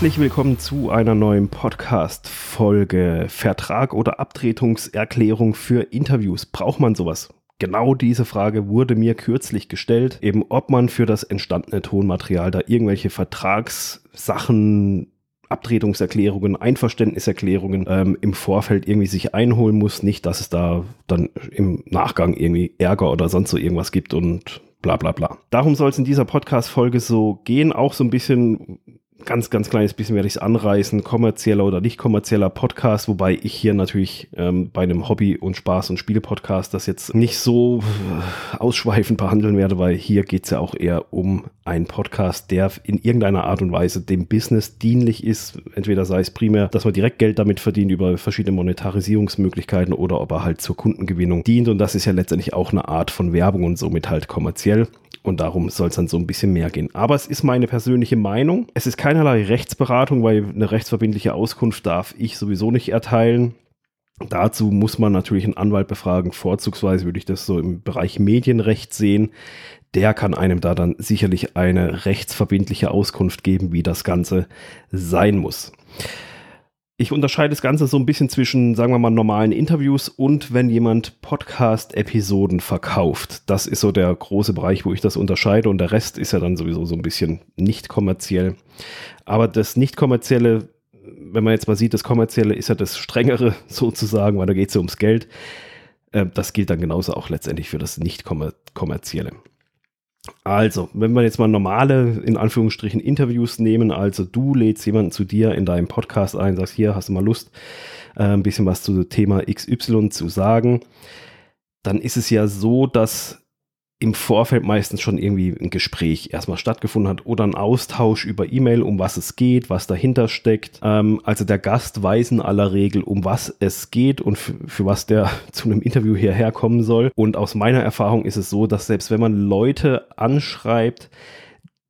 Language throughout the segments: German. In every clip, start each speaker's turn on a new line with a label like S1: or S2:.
S1: Herzlich willkommen zu einer neuen Podcast-Folge. Vertrag oder Abtretungserklärung für Interviews. Braucht man sowas? Genau diese Frage wurde mir kürzlich gestellt, eben ob man für das entstandene Tonmaterial da irgendwelche Vertragssachen Abtretungserklärungen, Einverständniserklärungen ähm, im Vorfeld irgendwie sich einholen muss. Nicht, dass es da dann im Nachgang irgendwie Ärger oder sonst so irgendwas gibt und bla bla bla. Darum soll es in dieser Podcast-Folge so gehen, auch so ein bisschen ganz, ganz kleines bisschen werde ich es anreißen, kommerzieller oder nicht kommerzieller Podcast, wobei ich hier natürlich ähm, bei einem Hobby- und Spaß- und Spiele-Podcast das jetzt nicht so äh, ausschweifend behandeln werde, weil hier geht es ja auch eher um einen Podcast, der in irgendeiner Art und Weise dem Business dienlich ist. Entweder sei es primär, dass man direkt Geld damit verdient über verschiedene Monetarisierungsmöglichkeiten oder ob er halt zur Kundengewinnung dient. Und das ist ja letztendlich auch eine Art von Werbung und somit halt kommerziell. Und darum soll es dann so ein bisschen mehr gehen. Aber es ist meine persönliche Meinung. Es ist keinerlei Rechtsberatung, weil eine rechtsverbindliche Auskunft darf ich sowieso nicht erteilen. Dazu muss man natürlich einen Anwalt befragen. Vorzugsweise würde ich das so im Bereich Medienrecht sehen. Der kann einem da dann sicherlich eine rechtsverbindliche Auskunft geben, wie das Ganze sein muss ich unterscheide das Ganze so ein bisschen zwischen, sagen wir mal, normalen Interviews und wenn jemand Podcast-Episoden verkauft. Das ist so der große Bereich, wo ich das unterscheide und der Rest ist ja dann sowieso so ein bisschen nicht kommerziell. Aber das nicht kommerzielle, wenn man jetzt mal sieht, das kommerzielle ist ja das strengere sozusagen, weil da geht es ja ums Geld. Äh, das gilt dann genauso auch letztendlich für das nicht kommerzielle. Also, wenn wir jetzt mal normale, in Anführungsstrichen, Interviews nehmen, also du lädst jemanden zu dir in deinem Podcast ein, sagst, hier hast du mal Lust, äh, ein bisschen was zu Thema XY zu sagen, dann ist es ja so, dass im Vorfeld meistens schon irgendwie ein Gespräch erstmal stattgefunden hat oder ein Austausch über E-Mail, um was es geht, was dahinter steckt. Ähm, also der Gast weiß in aller Regel, um was es geht und für was der zu einem Interview hierher kommen soll. Und aus meiner Erfahrung ist es so, dass selbst wenn man Leute anschreibt,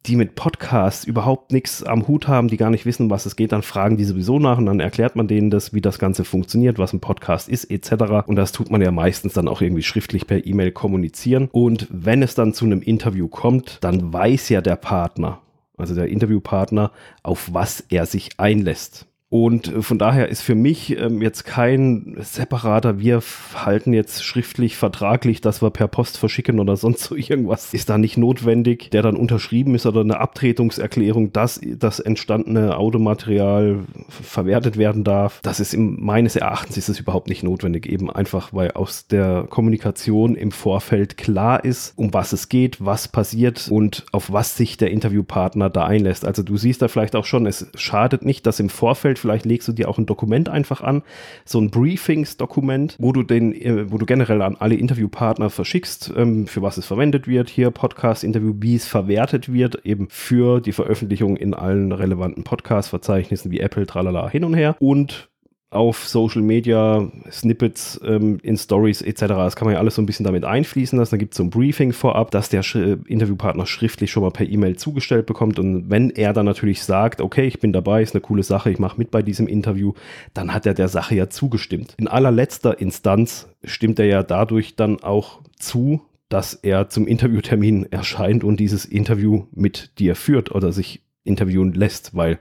S1: die mit Podcasts überhaupt nichts am Hut haben, die gar nicht wissen, was es geht, dann fragen die sowieso nach und dann erklärt man denen das, wie das Ganze funktioniert, was ein Podcast ist, etc. Und das tut man ja meistens dann auch irgendwie schriftlich per E-Mail kommunizieren. Und wenn es dann zu einem Interview kommt, dann weiß ja der Partner, also der Interviewpartner, auf was er sich einlässt. Und äh, von daher ist für mich ähm, jetzt kein separater, wir halten jetzt schriftlich, vertraglich, dass wir per Post verschicken oder sonst so irgendwas, ist da nicht notwendig, der dann unterschrieben ist oder eine Abtretungserklärung, dass das entstandene Automaterial verwertet werden darf. Das ist im, meines Erachtens ist es überhaupt nicht notwendig, eben einfach, weil aus der Kommunikation im Vorfeld klar ist, um was es geht, was passiert und auf was sich der Interviewpartner da einlässt. Also du siehst da vielleicht auch schon, es schadet nicht, dass im Vorfeld vielleicht legst du dir auch ein Dokument einfach an, so ein Briefings-Dokument, wo du den, äh, wo du generell an alle Interviewpartner verschickst, ähm, für was es verwendet wird, hier Podcast-Interview, wie es verwertet wird, eben für die Veröffentlichung in allen relevanten Podcast-Verzeichnissen wie Apple, tralala, hin und her. Und auf Social Media, Snippets ähm, in Stories etc. Das kann man ja alles so ein bisschen damit einfließen lassen. Dann gibt es so ein Briefing vorab, dass der Sch Interviewpartner schriftlich schon mal per E-Mail zugestellt bekommt. Und wenn er dann natürlich sagt, okay, ich bin dabei, ist eine coole Sache, ich mache mit bei diesem Interview, dann hat er der Sache ja zugestimmt. In allerletzter Instanz stimmt er ja dadurch dann auch zu, dass er zum Interviewtermin erscheint und dieses Interview mit dir führt oder sich interviewen lässt, weil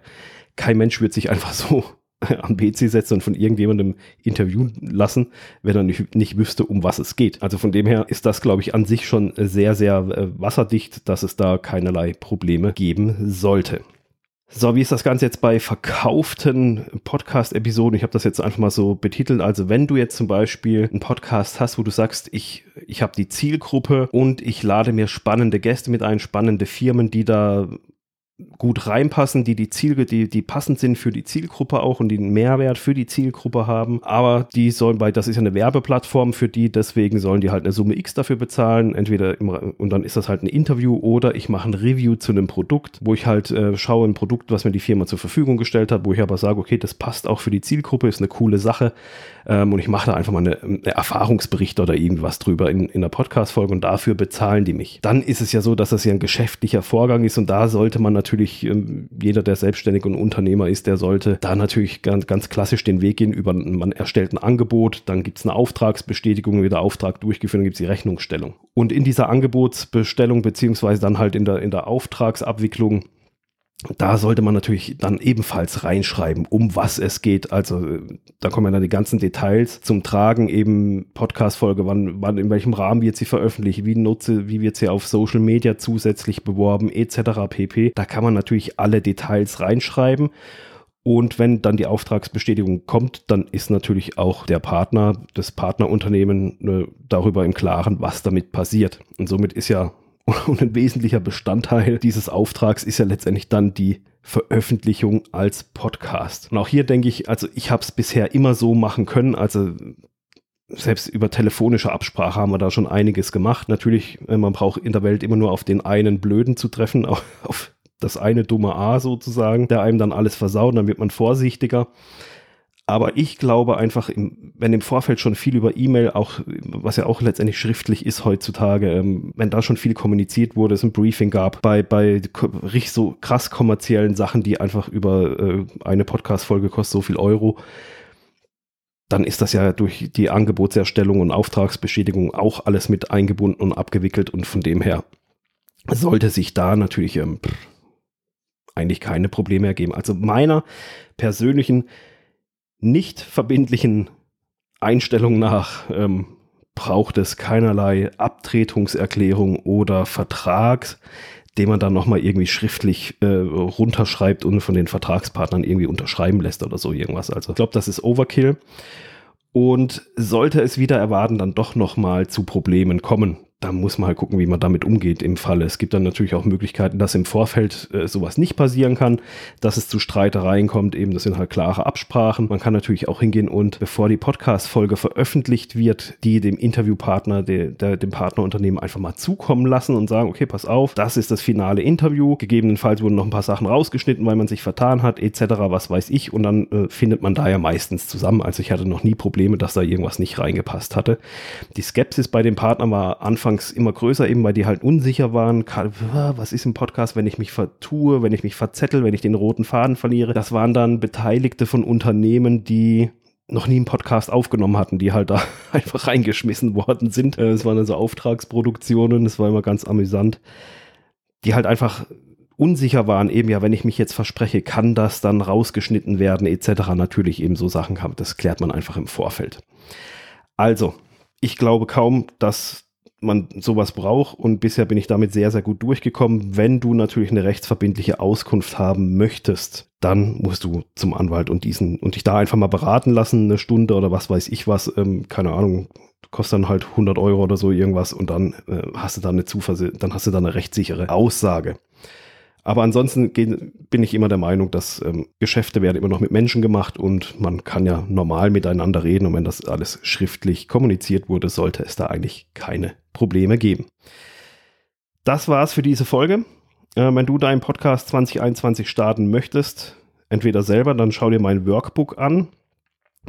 S1: kein Mensch wird sich einfach so am PC setzen und von irgendjemandem interviewen lassen, wenn er nicht, nicht wüsste, um was es geht. Also von dem her ist das, glaube ich, an sich schon sehr, sehr äh, wasserdicht, dass es da keinerlei Probleme geben sollte. So, wie ist das Ganze jetzt bei verkauften Podcast-Episoden? Ich habe das jetzt einfach mal so betitelt. Also wenn du jetzt zum Beispiel einen Podcast hast, wo du sagst, ich, ich habe die Zielgruppe und ich lade mir spannende Gäste mit ein, spannende Firmen, die da gut reinpassen, die die Ziel, die, die passend sind für die Zielgruppe auch und einen Mehrwert für die Zielgruppe haben. Aber die sollen bei, das ist ja eine Werbeplattform für die, deswegen sollen die halt eine Summe X dafür bezahlen. Entweder im, und dann ist das halt ein Interview oder ich mache ein Review zu einem Produkt, wo ich halt äh, schaue ein Produkt, was mir die Firma zur Verfügung gestellt hat, wo ich aber sage, okay, das passt auch für die Zielgruppe, ist eine coole Sache. Ähm, und ich mache da einfach mal eine, eine Erfahrungsbericht oder irgendwas drüber in, in der Podcast-Folge und dafür bezahlen die mich. Dann ist es ja so, dass das ja ein geschäftlicher Vorgang ist und da sollte man natürlich, ähm, jeder, der selbstständig und Unternehmer ist, der sollte da natürlich ganz, ganz klassisch den Weg gehen über, man erstellt ein Angebot, dann gibt es eine Auftragsbestätigung, wie der Auftrag durchgeführt, dann gibt es die Rechnungsstellung. Und in dieser Angebotsbestellung beziehungsweise dann halt in der, in der Auftragsabwicklung da sollte man natürlich dann ebenfalls reinschreiben, um was es geht. Also da kommen dann die ganzen Details zum Tragen, eben Podcast-Folge, wann, wann, in welchem Rahmen wird sie veröffentlicht, wie nutze, wie wird sie auf Social Media zusätzlich beworben, etc. pp. Da kann man natürlich alle Details reinschreiben. Und wenn dann die Auftragsbestätigung kommt, dann ist natürlich auch der Partner, das Partnerunternehmen äh, darüber im Klaren, was damit passiert. Und somit ist ja und ein wesentlicher Bestandteil dieses Auftrags ist ja letztendlich dann die Veröffentlichung als Podcast. Und auch hier denke ich, also ich habe es bisher immer so machen können, also selbst über telefonische Absprache haben wir da schon einiges gemacht. Natürlich, äh, man braucht in der Welt immer nur auf den einen Blöden zu treffen, auf das eine dumme A sozusagen, der einem dann alles versaut, dann wird man vorsichtiger. Aber ich glaube einfach, wenn im Vorfeld schon viel über E-Mail, auch was ja auch letztendlich schriftlich ist heutzutage, ähm, wenn da schon viel kommuniziert wurde, es ein Briefing gab bei, bei richtig so krass kommerziellen Sachen, die einfach über äh, eine Podcast-Folge kostet so viel Euro, dann ist das ja durch die Angebotserstellung und Auftragsbestätigung auch alles mit eingebunden und abgewickelt und von dem her sollte sich da natürlich ähm, eigentlich keine Probleme ergeben. Also meiner persönlichen nicht verbindlichen Einstellung nach ähm, braucht es keinerlei Abtretungserklärung oder Vertrag, den man dann nochmal irgendwie schriftlich äh, runterschreibt und von den Vertragspartnern irgendwie unterschreiben lässt oder so irgendwas. Also ich glaube, das ist Overkill. Und sollte es wieder erwarten, dann doch nochmal zu Problemen kommen, da muss man halt gucken, wie man damit umgeht im Falle. Es gibt dann natürlich auch Möglichkeiten, dass im Vorfeld äh, sowas nicht passieren kann, dass es zu Streitereien kommt. Eben, das sind halt klare Absprachen. Man kann natürlich auch hingehen und bevor die Podcast-Folge veröffentlicht wird, die dem Interviewpartner, der, der, dem Partnerunternehmen einfach mal zukommen lassen und sagen, okay, pass auf, das ist das finale Interview. Gegebenenfalls wurden noch ein paar Sachen rausgeschnitten, weil man sich vertan hat, etc., was weiß ich. Und dann äh, findet man da ja meistens zusammen. Also ich hatte noch nie Probleme, dass da irgendwas nicht reingepasst hatte. Die Skepsis bei dem Partner war Anfang anfangs immer größer, eben weil die halt unsicher waren. Was ist im Podcast, wenn ich mich vertue, wenn ich mich verzettel, wenn ich den roten Faden verliere? Das waren dann Beteiligte von Unternehmen, die noch nie einen Podcast aufgenommen hatten, die halt da einfach reingeschmissen worden sind. Äh, es waren also Auftragsproduktionen, das war immer ganz amüsant, die halt einfach unsicher waren, eben ja, wenn ich mich jetzt verspreche, kann das dann rausgeschnitten werden, etc. Natürlich eben so Sachen kam. Das klärt man einfach im Vorfeld. Also, ich glaube kaum, dass man sowas braucht und bisher bin ich damit sehr, sehr gut durchgekommen. Wenn du natürlich eine rechtsverbindliche Auskunft haben möchtest, dann musst du zum Anwalt und diesen und dich da einfach mal beraten lassen, eine Stunde oder was weiß ich was, ähm, keine Ahnung, kostet dann halt 100 Euro oder so irgendwas und dann äh, hast du da eine Zuversicht, dann hast du da eine rechtssichere Aussage. Aber ansonsten bin ich immer der Meinung, dass ähm, Geschäfte werden immer noch mit Menschen gemacht und man kann ja normal miteinander reden und wenn das alles schriftlich kommuniziert wurde, sollte es da eigentlich keine Probleme geben. Das war's für diese Folge. Äh, wenn du deinen Podcast 2021 starten möchtest, entweder selber, dann schau dir mein Workbook an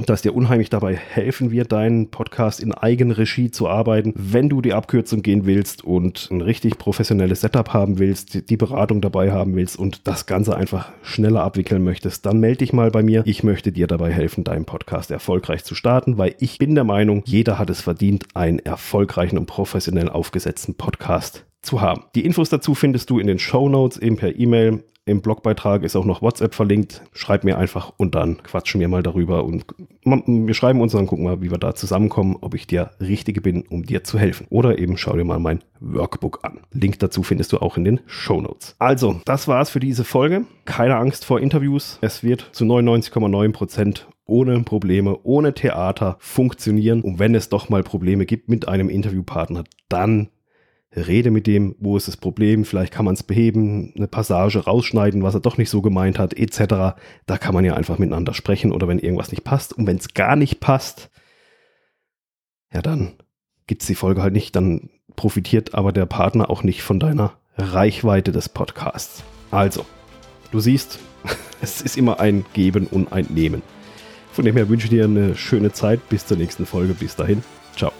S1: das dir unheimlich dabei helfen wird, deinen Podcast in Eigenregie zu arbeiten. Wenn du die Abkürzung gehen willst und ein richtig professionelles Setup haben willst, die Beratung dabei haben willst und das Ganze einfach schneller abwickeln möchtest, dann melde dich mal bei mir. Ich möchte dir dabei helfen, deinen Podcast erfolgreich zu starten, weil ich bin der Meinung, jeder hat es verdient, einen erfolgreichen und professionell aufgesetzten Podcast zu haben. Die Infos dazu findest du in den Show Notes, eben per E-Mail. Im Blogbeitrag ist auch noch WhatsApp verlinkt. Schreib mir einfach und dann quatschen wir mal darüber und wir schreiben uns und dann gucken wir, wie wir da zusammenkommen, ob ich der Richtige bin, um dir zu helfen. Oder eben schau dir mal mein Workbook an. Link dazu findest du auch in den Show Notes. Also, das war's für diese Folge. Keine Angst vor Interviews. Es wird zu 99,9 Prozent ohne Probleme, ohne Theater funktionieren. Und wenn es doch mal Probleme gibt mit einem Interviewpartner, dann rede mit dem, wo ist das Problem, vielleicht kann man es beheben, eine Passage rausschneiden, was er doch nicht so gemeint hat, etc. Da kann man ja einfach miteinander sprechen oder wenn irgendwas nicht passt. Und wenn es gar nicht passt, ja, dann gibt es die Folge halt nicht, dann profitiert aber der Partner auch nicht von deiner Reichweite des Podcasts. Also, du siehst, es ist immer ein Geben und ein Nehmen. Von dem her wünsche ich dir eine schöne Zeit. Bis zur nächsten Folge. Bis dahin. Ciao.